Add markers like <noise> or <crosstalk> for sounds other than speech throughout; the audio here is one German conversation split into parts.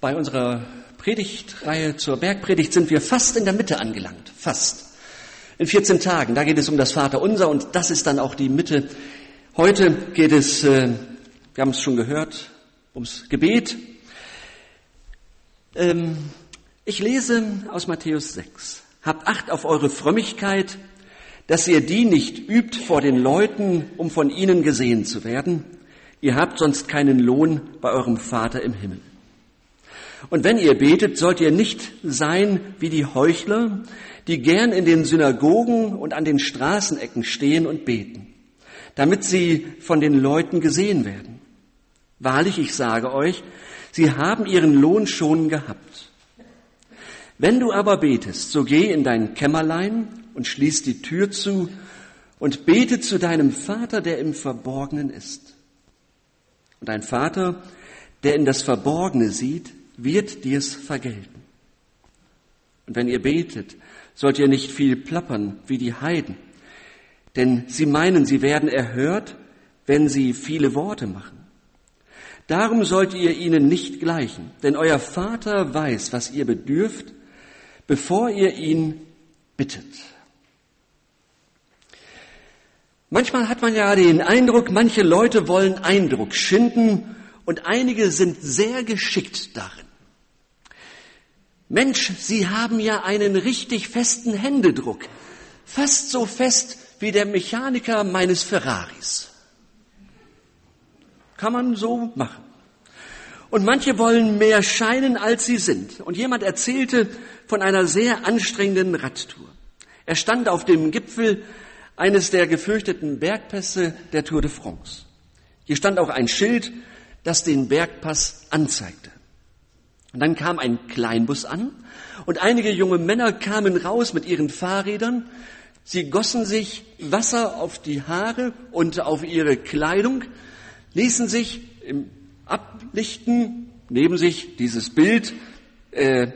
Bei unserer Predigtreihe zur Bergpredigt sind wir fast in der Mitte angelangt. Fast. In 14 Tagen, da geht es um das Vaterunser und das ist dann auch die Mitte. Heute geht es, äh, wir haben es schon gehört, ums Gebet. Ähm, ich lese aus Matthäus 6. Habt Acht auf eure Frömmigkeit, dass ihr die nicht übt vor den Leuten, um von ihnen gesehen zu werden. Ihr habt sonst keinen Lohn bei eurem Vater im Himmel. Und wenn ihr betet, sollt ihr nicht sein wie die Heuchler, die gern in den Synagogen und an den Straßenecken stehen und beten, damit sie von den Leuten gesehen werden. Wahrlich, ich sage euch, sie haben ihren Lohn schon gehabt. Wenn du aber betest, so geh in dein Kämmerlein und schließ die Tür zu und bete zu deinem Vater, der im Verborgenen ist. Und dein Vater, der in das Verborgene sieht, wird dir's vergelten. Und wenn ihr betet, sollt ihr nicht viel plappern wie die Heiden, denn sie meinen, sie werden erhört, wenn sie viele Worte machen. Darum sollt ihr ihnen nicht gleichen, denn euer Vater weiß, was ihr bedürft, bevor ihr ihn bittet. Manchmal hat man ja den Eindruck, manche Leute wollen Eindruck schinden und einige sind sehr geschickt darin. Mensch, Sie haben ja einen richtig festen Händedruck. Fast so fest wie der Mechaniker meines Ferraris. Kann man so machen. Und manche wollen mehr scheinen, als sie sind. Und jemand erzählte von einer sehr anstrengenden Radtour. Er stand auf dem Gipfel eines der gefürchteten Bergpässe der Tour de France. Hier stand auch ein Schild, das den Bergpass anzeigte. Und dann kam ein Kleinbus an und einige junge Männer kamen raus mit ihren Fahrrädern. Sie gossen sich Wasser auf die Haare und auf ihre Kleidung, ließen sich im Ablichten neben sich dieses Bild äh,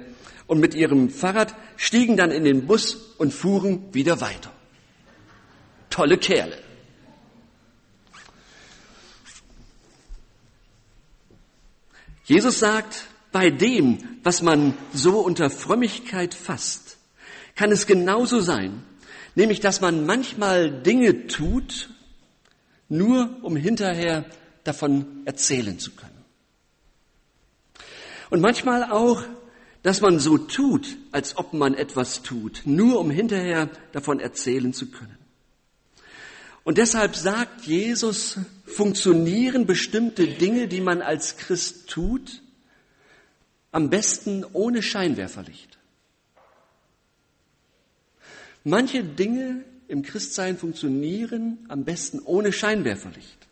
und mit ihrem Fahrrad stiegen dann in den Bus und fuhren wieder weiter. Tolle Kerle. Jesus sagt, bei dem, was man so unter Frömmigkeit fasst, kann es genauso sein, nämlich dass man manchmal Dinge tut, nur um hinterher davon erzählen zu können. Und manchmal auch, dass man so tut, als ob man etwas tut, nur um hinterher davon erzählen zu können. Und deshalb sagt Jesus, funktionieren bestimmte Dinge, die man als Christ tut, am besten ohne Scheinwerferlicht. Manche Dinge im Christsein funktionieren am besten ohne Scheinwerferlicht.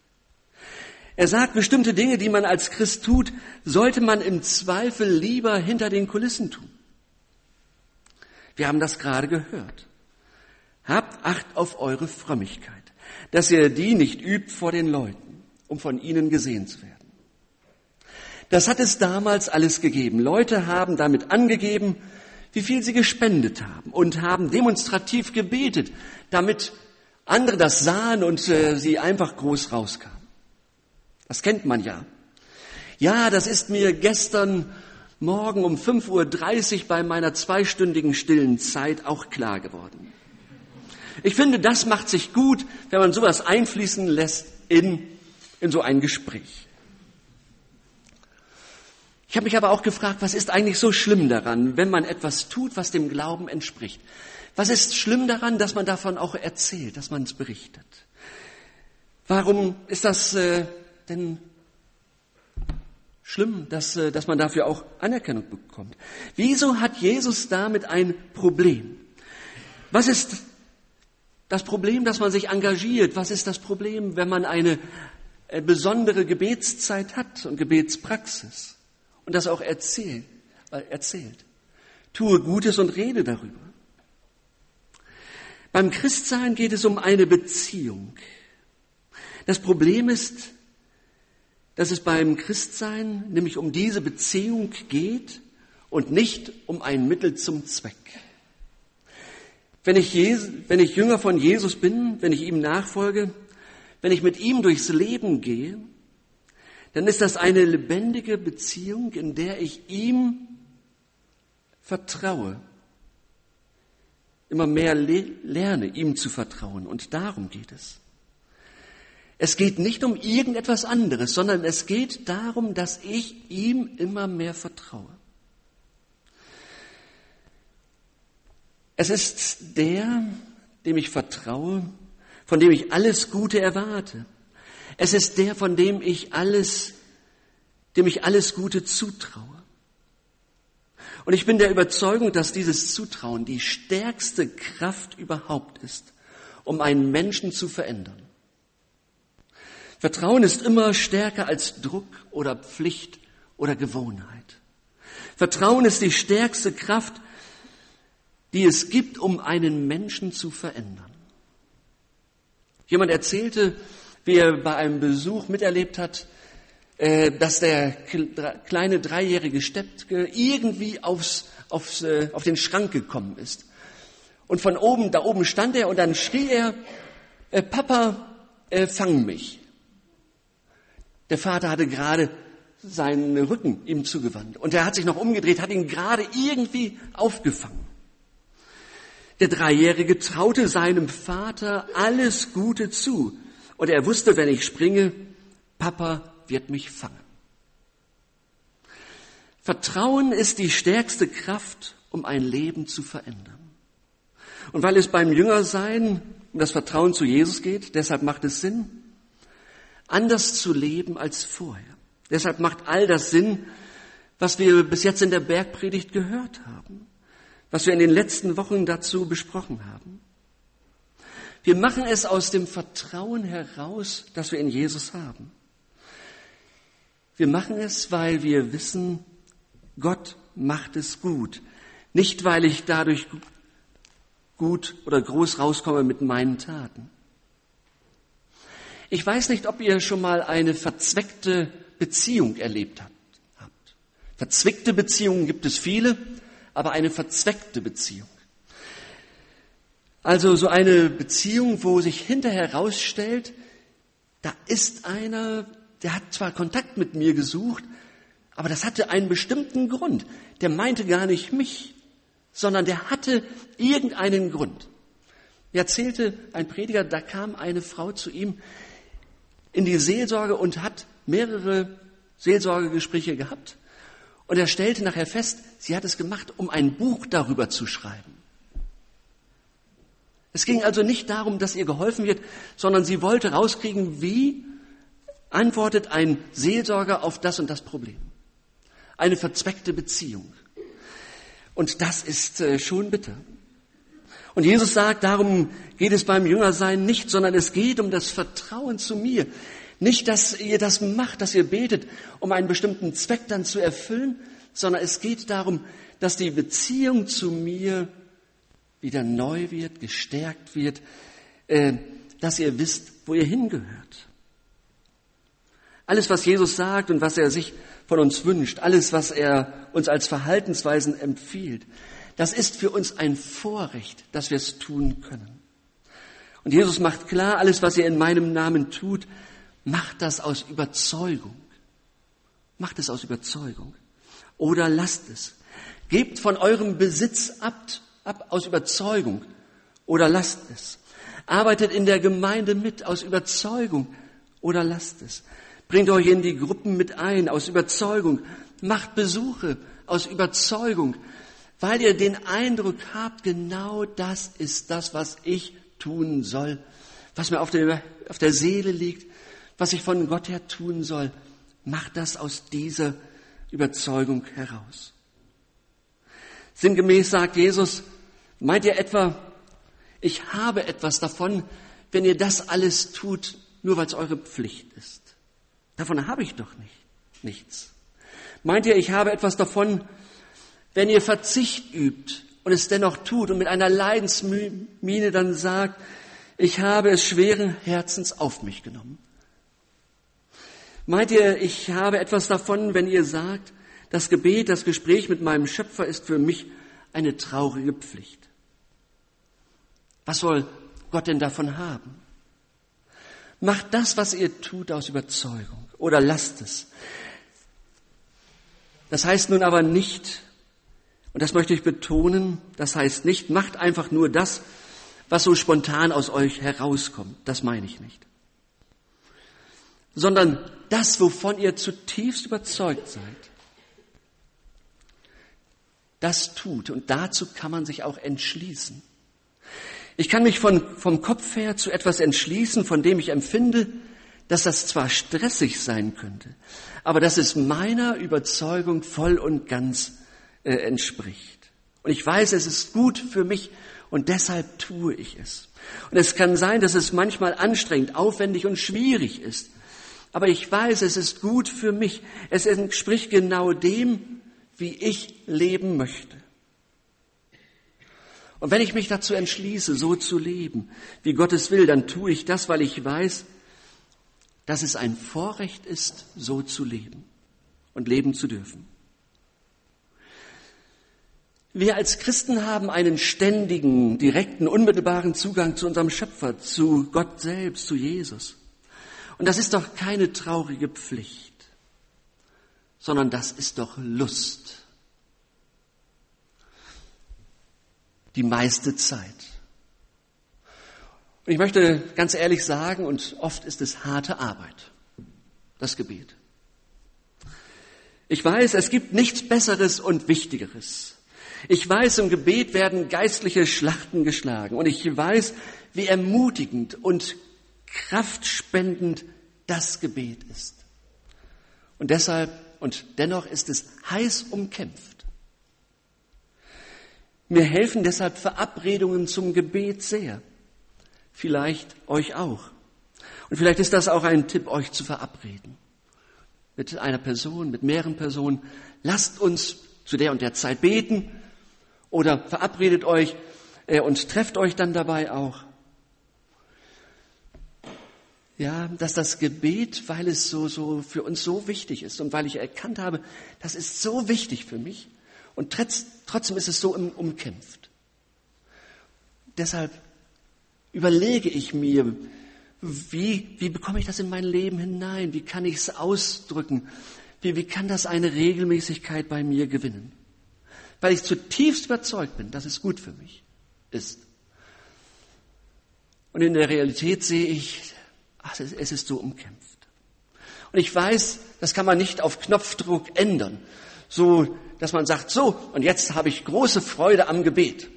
Er sagt, bestimmte Dinge, die man als Christ tut, sollte man im Zweifel lieber hinter den Kulissen tun. Wir haben das gerade gehört. Habt Acht auf eure Frömmigkeit, dass ihr die nicht übt vor den Leuten, um von ihnen gesehen zu werden. Das hat es damals alles gegeben. Leute haben damit angegeben, wie viel sie gespendet haben und haben demonstrativ gebetet, damit andere das sahen und äh, sie einfach groß rauskamen. Das kennt man ja. Ja, das ist mir gestern Morgen um 5.30 Uhr bei meiner zweistündigen stillen Zeit auch klar geworden. Ich finde, das macht sich gut, wenn man sowas einfließen lässt in, in so ein Gespräch. Ich habe mich aber auch gefragt, was ist eigentlich so schlimm daran, wenn man etwas tut, was dem Glauben entspricht? Was ist schlimm daran, dass man davon auch erzählt, dass man es berichtet? Warum ist das äh, denn schlimm, dass, äh, dass man dafür auch Anerkennung bekommt? Wieso hat Jesus damit ein Problem? Was ist das Problem, dass man sich engagiert? Was ist das Problem, wenn man eine äh, besondere Gebetszeit hat und Gebetspraxis? Und das auch erzählt, äh, erzählt. Tue Gutes und rede darüber. Beim Christsein geht es um eine Beziehung. Das Problem ist, dass es beim Christsein nämlich um diese Beziehung geht und nicht um ein Mittel zum Zweck. Wenn ich, Jesus, wenn ich Jünger von Jesus bin, wenn ich ihm nachfolge, wenn ich mit ihm durchs Leben gehe, dann ist das eine lebendige Beziehung, in der ich ihm vertraue, immer mehr lerne, ihm zu vertrauen. Und darum geht es. Es geht nicht um irgendetwas anderes, sondern es geht darum, dass ich ihm immer mehr vertraue. Es ist der, dem ich vertraue, von dem ich alles Gute erwarte. Es ist der, von dem ich alles, dem ich alles Gute zutraue. Und ich bin der Überzeugung, dass dieses Zutrauen die stärkste Kraft überhaupt ist, um einen Menschen zu verändern. Vertrauen ist immer stärker als Druck oder Pflicht oder Gewohnheit. Vertrauen ist die stärkste Kraft, die es gibt, um einen Menschen zu verändern. Jemand erzählte, wie er bei einem Besuch miterlebt hat, äh, dass der kleine dreijährige Steppke irgendwie aufs, aufs, äh, auf den Schrank gekommen ist. Und von oben, da oben stand er und dann schrie er, äh, Papa, fang mich. Der Vater hatte gerade seinen Rücken ihm zugewandt und er hat sich noch umgedreht, hat ihn gerade irgendwie aufgefangen. Der Dreijährige traute seinem Vater alles Gute zu. Und er wusste, wenn ich springe, Papa wird mich fangen. Vertrauen ist die stärkste Kraft, um ein Leben zu verändern. Und weil es beim Jüngersein um das Vertrauen zu Jesus geht, deshalb macht es Sinn, anders zu leben als vorher. Deshalb macht all das Sinn, was wir bis jetzt in der Bergpredigt gehört haben was wir in den letzten Wochen dazu besprochen haben. Wir machen es aus dem Vertrauen heraus, das wir in Jesus haben. Wir machen es, weil wir wissen, Gott macht es gut. Nicht, weil ich dadurch gut oder groß rauskomme mit meinen Taten. Ich weiß nicht, ob ihr schon mal eine verzweckte Beziehung erlebt habt. Verzwickte Beziehungen gibt es viele aber eine verzweckte Beziehung. Also so eine Beziehung, wo sich hinterher herausstellt, da ist einer, der hat zwar Kontakt mit mir gesucht, aber das hatte einen bestimmten Grund. Der meinte gar nicht mich, sondern der hatte irgendeinen Grund. Er erzählte ein Prediger, da kam eine Frau zu ihm in die Seelsorge und hat mehrere Seelsorgegespräche gehabt. Und er stellte nachher fest, sie hat es gemacht, um ein Buch darüber zu schreiben. Es ging also nicht darum, dass ihr geholfen wird, sondern sie wollte rauskriegen, wie antwortet ein Seelsorger auf das und das Problem. Eine verzweckte Beziehung. Und das ist äh, schon bitter. Und Jesus sagt, darum geht es beim Jüngersein nicht, sondern es geht um das Vertrauen zu mir. Nicht, dass ihr das macht, dass ihr betet, um einen bestimmten Zweck dann zu erfüllen, sondern es geht darum, dass die Beziehung zu mir wieder neu wird, gestärkt wird, äh, dass ihr wisst, wo ihr hingehört. Alles, was Jesus sagt und was er sich von uns wünscht, alles, was er uns als Verhaltensweisen empfiehlt, das ist für uns ein Vorrecht, dass wir es tun können. Und Jesus macht klar, alles, was ihr in meinem Namen tut, Macht das aus Überzeugung. Macht es aus Überzeugung. Oder lasst es. Gebt von eurem Besitz ab, ab aus Überzeugung. Oder lasst es. Arbeitet in der Gemeinde mit aus Überzeugung. Oder lasst es. Bringt euch in die Gruppen mit ein aus Überzeugung. Macht Besuche aus Überzeugung. Weil ihr den Eindruck habt, genau das ist das, was ich tun soll. Was mir auf der, auf der Seele liegt was ich von Gott her tun soll, mach das aus dieser Überzeugung heraus. Sinngemäß sagt Jesus, meint ihr etwa, ich habe etwas davon, wenn ihr das alles tut, nur weil es eure Pflicht ist? Davon habe ich doch nicht, nichts. Meint ihr, ich habe etwas davon, wenn ihr Verzicht übt und es dennoch tut und mit einer Leidensmiene dann sagt, ich habe es schweren Herzens auf mich genommen? Meint ihr, ich habe etwas davon, wenn ihr sagt, das Gebet, das Gespräch mit meinem Schöpfer ist für mich eine traurige Pflicht? Was soll Gott denn davon haben? Macht das, was ihr tut, aus Überzeugung oder lasst es. Das heißt nun aber nicht, und das möchte ich betonen, das heißt nicht, macht einfach nur das, was so spontan aus euch herauskommt. Das meine ich nicht. Sondern das, wovon ihr zutiefst überzeugt seid. Das tut. Und dazu kann man sich auch entschließen. Ich kann mich von, vom Kopf her zu etwas entschließen, von dem ich empfinde, dass das zwar stressig sein könnte, aber dass es meiner Überzeugung voll und ganz äh, entspricht. Und ich weiß, es ist gut für mich und deshalb tue ich es. Und es kann sein, dass es manchmal anstrengend, aufwendig und schwierig ist. Aber ich weiß, es ist gut für mich. Es entspricht genau dem, wie ich leben möchte. Und wenn ich mich dazu entschließe, so zu leben, wie Gott es will, dann tue ich das, weil ich weiß, dass es ein Vorrecht ist, so zu leben und leben zu dürfen. Wir als Christen haben einen ständigen, direkten, unmittelbaren Zugang zu unserem Schöpfer, zu Gott selbst, zu Jesus. Und das ist doch keine traurige Pflicht, sondern das ist doch Lust. Die meiste Zeit. Und ich möchte ganz ehrlich sagen, und oft ist es harte Arbeit, das Gebet. Ich weiß, es gibt nichts Besseres und Wichtigeres ich weiß, im Gebet werden geistliche Schlachten geschlagen und ich weiß, wie ermutigend und kraftspendend das Gebet ist. Und deshalb und dennoch ist es heiß umkämpft. Mir helfen deshalb Verabredungen zum Gebet sehr. Vielleicht euch auch. Und vielleicht ist das auch ein Tipp, euch zu verabreden. Mit einer Person, mit mehreren Personen. Lasst uns zu der und der Zeit beten oder verabredet euch äh, und trefft euch dann dabei auch. Ja, dass das Gebet, weil es so, so für uns so wichtig ist und weil ich erkannt habe, das ist so wichtig für mich und trotzdem ist es so umkämpft. Deshalb überlege ich mir, wie, wie bekomme ich das in mein Leben hinein? Wie kann ich es ausdrücken? Wie, wie kann das eine Regelmäßigkeit bei mir gewinnen? weil ich zutiefst überzeugt bin, dass es gut für mich ist. Und in der Realität sehe ich, ach, es ist so umkämpft. Und ich weiß, das kann man nicht auf Knopfdruck ändern, so dass man sagt, so, und jetzt habe ich große Freude am Gebet.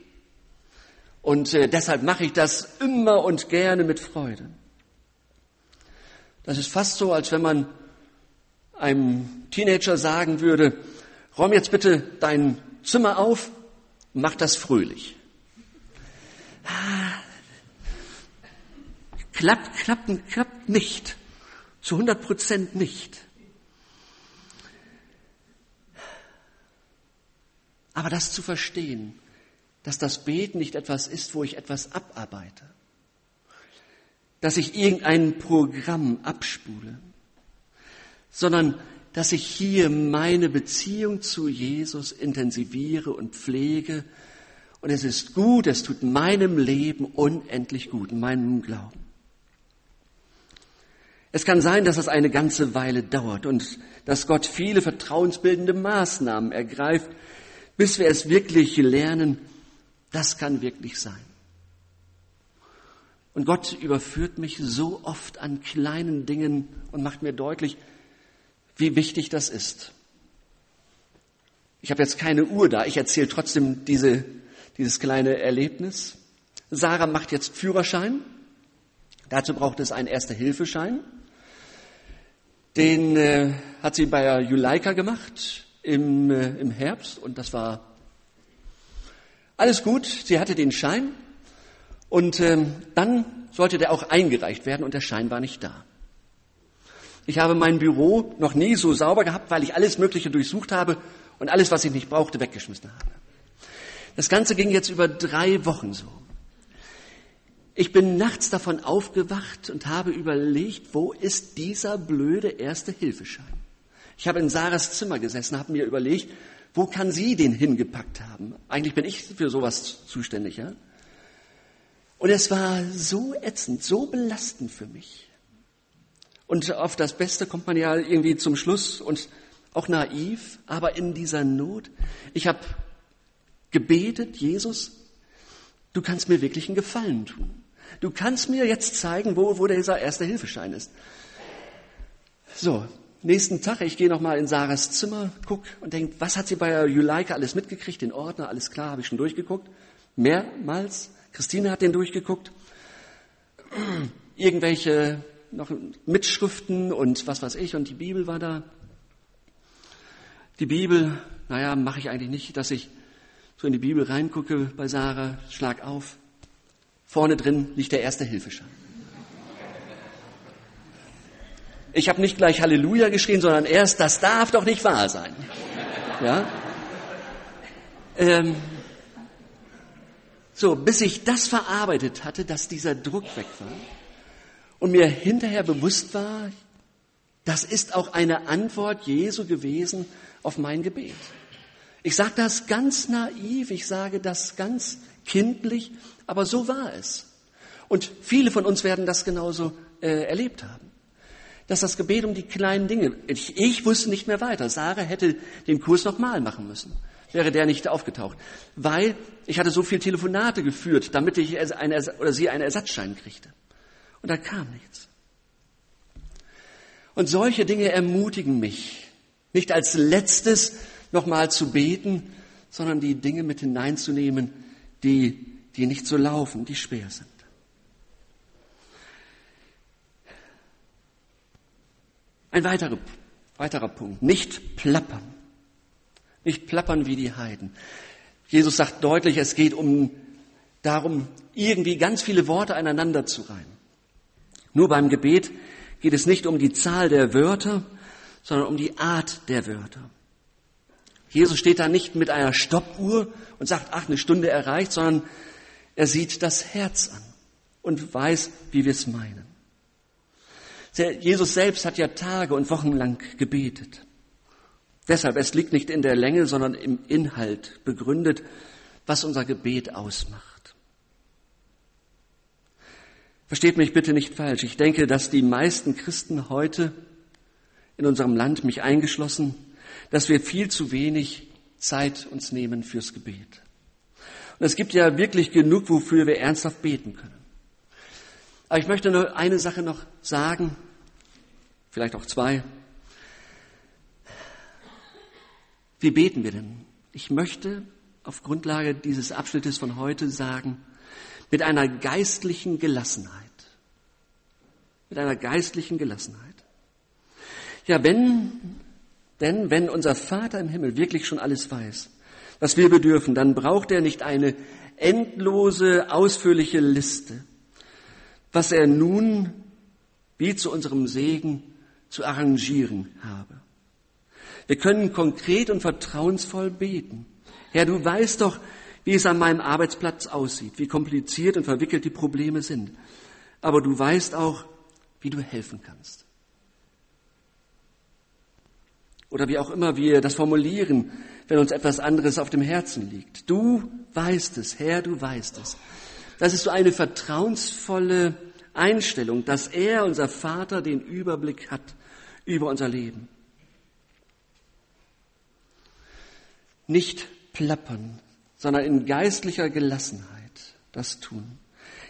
Und äh, deshalb mache ich das immer und gerne mit Freude. Das ist fast so, als wenn man einem Teenager sagen würde, räum jetzt bitte deinen Zimmer auf, mach das fröhlich. Klappt, klappt, klappt nicht. Zu 100 Prozent nicht. Aber das zu verstehen, dass das Beten nicht etwas ist, wo ich etwas abarbeite, dass ich irgendein Programm abspule, sondern dass ich hier meine Beziehung zu Jesus intensiviere und pflege. Und es ist gut, es tut meinem Leben unendlich gut, meinem Glauben. Es kann sein, dass es eine ganze Weile dauert und dass Gott viele vertrauensbildende Maßnahmen ergreift, bis wir es wirklich lernen. Das kann wirklich sein. Und Gott überführt mich so oft an kleinen Dingen und macht mir deutlich, wie wichtig das ist. Ich habe jetzt keine Uhr da, ich erzähle trotzdem diese, dieses kleine Erlebnis. Sarah macht jetzt Führerschein. Dazu braucht es einen Erste-Hilfeschein. Den äh, hat sie bei Juleika gemacht im, äh, im Herbst und das war alles gut. Sie hatte den Schein und äh, dann sollte der auch eingereicht werden und der Schein war nicht da. Ich habe mein Büro noch nie so sauber gehabt, weil ich alles Mögliche durchsucht habe und alles, was ich nicht brauchte, weggeschmissen habe. Das Ganze ging jetzt über drei Wochen so. Ich bin nachts davon aufgewacht und habe überlegt, wo ist dieser blöde erste Hilfeschein? Ich habe in Sarahs Zimmer gesessen, habe mir überlegt, wo kann sie den hingepackt haben? Eigentlich bin ich für sowas zuständig, ja? Und es war so ätzend, so belastend für mich. Und auf das Beste kommt man ja irgendwie zum Schluss und auch naiv, aber in dieser Not. Ich habe gebetet, Jesus, du kannst mir wirklich einen Gefallen tun. Du kannst mir jetzt zeigen, wo, wo dieser erste Hilfeschein ist. So, nächsten Tag, ich gehe nochmal in Sarahs Zimmer, guck und denke, was hat sie bei Juleika alles mitgekriegt? Den Ordner, alles klar, habe ich schon durchgeguckt. Mehrmals. Christine hat den durchgeguckt. <clears throat> Irgendwelche noch Mitschriften und was weiß ich und die Bibel war da. Die Bibel, naja, mache ich eigentlich nicht, dass ich so in die Bibel reingucke bei Sarah, schlag auf. Vorne drin liegt der erste Hilfeschein. Ich habe nicht gleich Halleluja geschrien, sondern erst, das darf doch nicht wahr sein. Ja? Ähm, so, bis ich das verarbeitet hatte, dass dieser Druck weg war und mir hinterher bewusst war, das ist auch eine Antwort Jesu gewesen auf mein Gebet. Ich sage das ganz naiv, ich sage das ganz kindlich, aber so war es. Und viele von uns werden das genauso äh, erlebt haben. Dass das Gebet um die kleinen Dinge, ich, ich wusste nicht mehr weiter. Sarah hätte den Kurs nochmal machen müssen. Wäre der nicht aufgetaucht. Weil ich hatte so viel Telefonate geführt, damit ich eine, oder sie einen Ersatzschein kriegte. Und da kam nichts. Und solche Dinge ermutigen mich, nicht als letztes nochmal zu beten, sondern die Dinge mit hineinzunehmen, die, die nicht so laufen, die schwer sind. Ein weiterer, weiterer Punkt. Nicht plappern. Nicht plappern wie die Heiden. Jesus sagt deutlich, es geht um darum, irgendwie ganz viele Worte aneinander zu reimen. Nur beim Gebet geht es nicht um die Zahl der Wörter, sondern um die Art der Wörter. Jesus steht da nicht mit einer Stoppuhr und sagt, ach, eine Stunde erreicht, sondern er sieht das Herz an und weiß, wie wir es meinen. Jesus selbst hat ja Tage und Wochen lang gebetet. Deshalb, es liegt nicht in der Länge, sondern im Inhalt begründet, was unser Gebet ausmacht. Versteht mich bitte nicht falsch. Ich denke, dass die meisten Christen heute in unserem Land, mich eingeschlossen, dass wir viel zu wenig Zeit uns nehmen fürs Gebet. Und es gibt ja wirklich genug, wofür wir ernsthaft beten können. Aber ich möchte nur eine Sache noch sagen, vielleicht auch zwei. Wie beten wir denn? Ich möchte auf Grundlage dieses Abschnittes von heute sagen, mit einer geistlichen Gelassenheit. Mit einer geistlichen Gelassenheit. Ja, wenn denn wenn unser Vater im Himmel wirklich schon alles weiß, was wir bedürfen, dann braucht er nicht eine endlose, ausführliche Liste, was er nun wie zu unserem Segen zu arrangieren habe. Wir können konkret und vertrauensvoll beten. Herr, du weißt doch, wie es an meinem Arbeitsplatz aussieht, wie kompliziert und verwickelt die Probleme sind. Aber du weißt auch, wie du helfen kannst oder wie auch immer wir das formulieren, wenn uns etwas anderes auf dem Herzen liegt. Du weißt es, Herr, du weißt es. Das ist so eine vertrauensvolle Einstellung, dass er, unser Vater, den Überblick hat über unser Leben. Nicht plappern, sondern in geistlicher Gelassenheit das tun.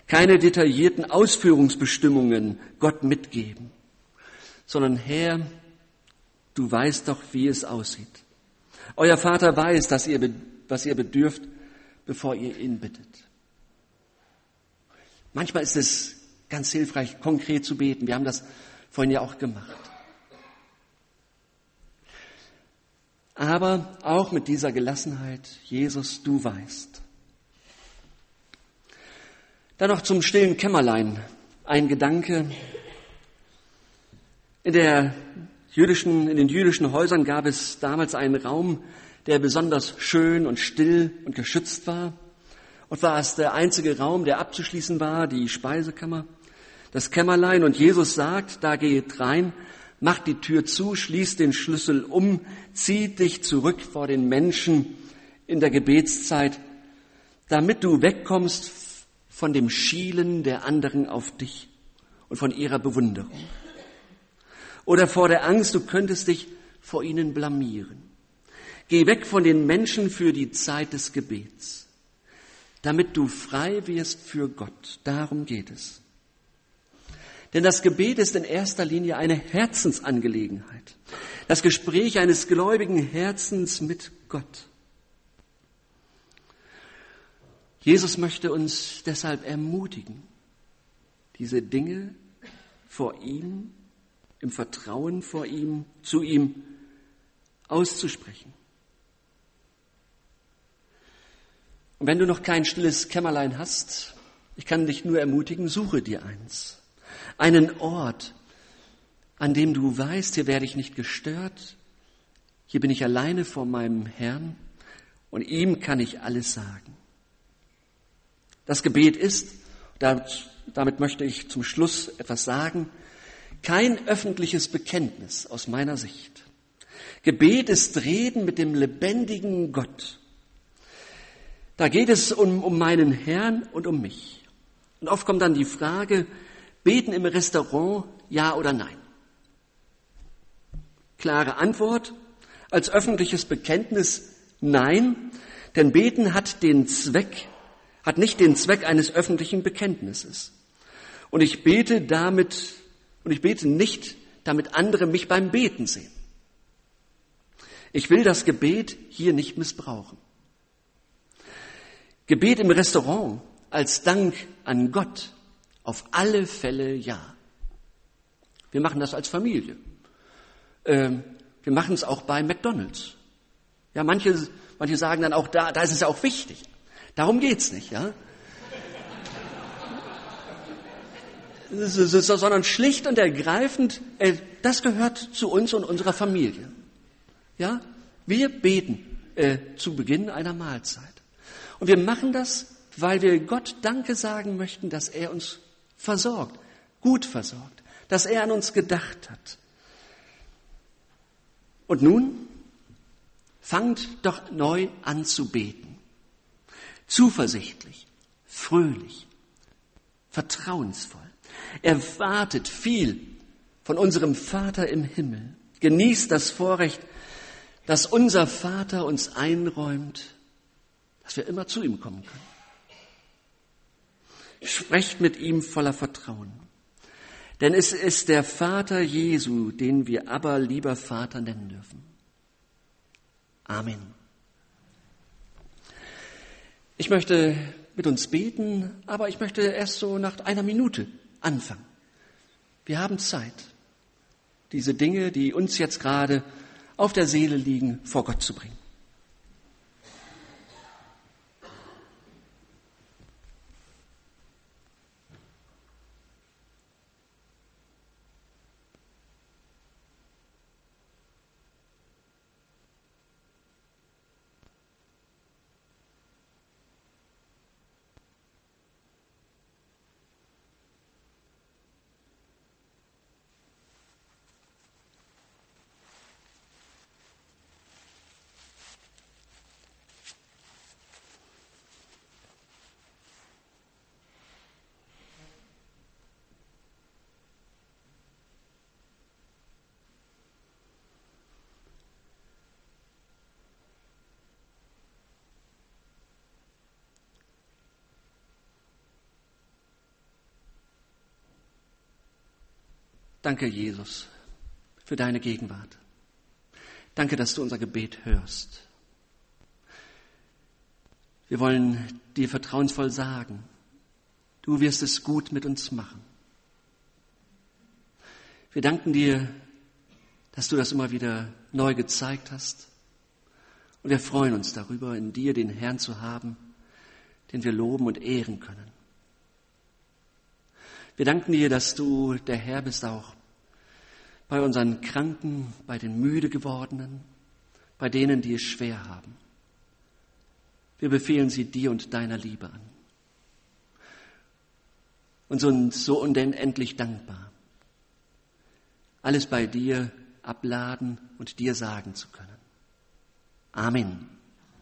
Keine detaillierten Ausführungsbestimmungen Gott mitgeben, sondern Herr, Du weißt doch, wie es aussieht. Euer Vater weiß, dass ihr, was ihr bedürft, bevor ihr ihn bittet. Manchmal ist es ganz hilfreich, konkret zu beten. Wir haben das vorhin ja auch gemacht. Aber auch mit dieser Gelassenheit, Jesus, du weißt. Dann noch zum stillen Kämmerlein. Ein Gedanke. In der jüdischen, in den jüdischen Häusern gab es damals einen Raum, der besonders schön und still und geschützt war. Und war es der einzige Raum, der abzuschließen war, die Speisekammer, das Kämmerlein. Und Jesus sagt, da geht rein, macht die Tür zu, schließt den Schlüssel um, zieht dich zurück vor den Menschen in der Gebetszeit, damit du wegkommst von dem Schielen der anderen auf dich und von ihrer Bewunderung. oder vor der Angst, du könntest dich vor ihnen blamieren. Geh weg von den Menschen für die Zeit des Gebets, damit du frei wirst für Gott. Darum geht es. Denn das Gebet ist in erster Linie eine Herzensangelegenheit. Das Gespräch eines gläubigen Herzens mit Gott. Jesus möchte uns deshalb ermutigen, diese Dinge vor ihm, im Vertrauen vor ihm, zu ihm auszusprechen. Und wenn du noch kein stilles Kämmerlein hast, ich kann dich nur ermutigen, suche dir eins. Einen Ort, an dem du weißt, hier werde ich nicht gestört, hier bin ich alleine vor meinem Herrn und ihm kann ich alles sagen. Das Gebet ist, damit möchte ich zum Schluss etwas sagen, kein öffentliches Bekenntnis aus meiner Sicht. Gebet ist Reden mit dem lebendigen Gott. Da geht es um, um meinen Herrn und um mich. Und oft kommt dann die Frage, beten im Restaurant, ja oder nein? Klare Antwort, als öffentliches Bekenntnis nein, denn beten hat den Zweck, hat nicht den Zweck eines öffentlichen Bekenntnisses. Und ich bete damit, und ich bete nicht, damit andere mich beim Beten sehen. Ich will das Gebet hier nicht missbrauchen. Gebet im Restaurant als Dank an Gott auf alle Fälle ja. Wir machen das als Familie. Ähm, wir machen es auch bei McDonald's. Ja, manche, manche sagen dann auch, da, da ist es ja auch wichtig. Darum geht's nicht, ja. sondern schlicht und ergreifend, äh, das gehört zu uns und unserer Familie. Ja, wir beten äh, zu Beginn einer Mahlzeit. Und wir machen das, weil wir Gott Danke sagen möchten, dass er uns versorgt, gut versorgt, dass er an uns gedacht hat. Und nun fangt doch neu an zu beten. Zuversichtlich, fröhlich, vertrauensvoll. Erwartet viel von unserem Vater im Himmel. Genießt das Vorrecht, dass unser Vater uns einräumt, dass wir immer zu ihm kommen können. Sprecht mit ihm voller Vertrauen. Denn es ist der Vater Jesu, den wir aber lieber Vater nennen dürfen. Amen. Ich möchte mit uns beten, aber ich möchte erst so nach einer Minute anfangen. Wir haben Zeit, diese Dinge, die uns jetzt gerade auf der Seele liegen, vor Gott zu bringen. Danke, Jesus, für deine Gegenwart. Danke, dass du unser Gebet hörst. Wir wollen dir vertrauensvoll sagen, du wirst es gut mit uns machen. Wir danken dir, dass du das immer wieder neu gezeigt hast. Und wir freuen uns darüber, in dir den Herrn zu haben, den wir loben und ehren können. Wir danken dir, dass du der Herr bist auch bei unseren Kranken, bei den müde gewordenen, bei denen, die es schwer haben. Wir befehlen sie dir und deiner Liebe an und sind so unendlich dankbar, alles bei dir abladen und dir sagen zu können. Amen.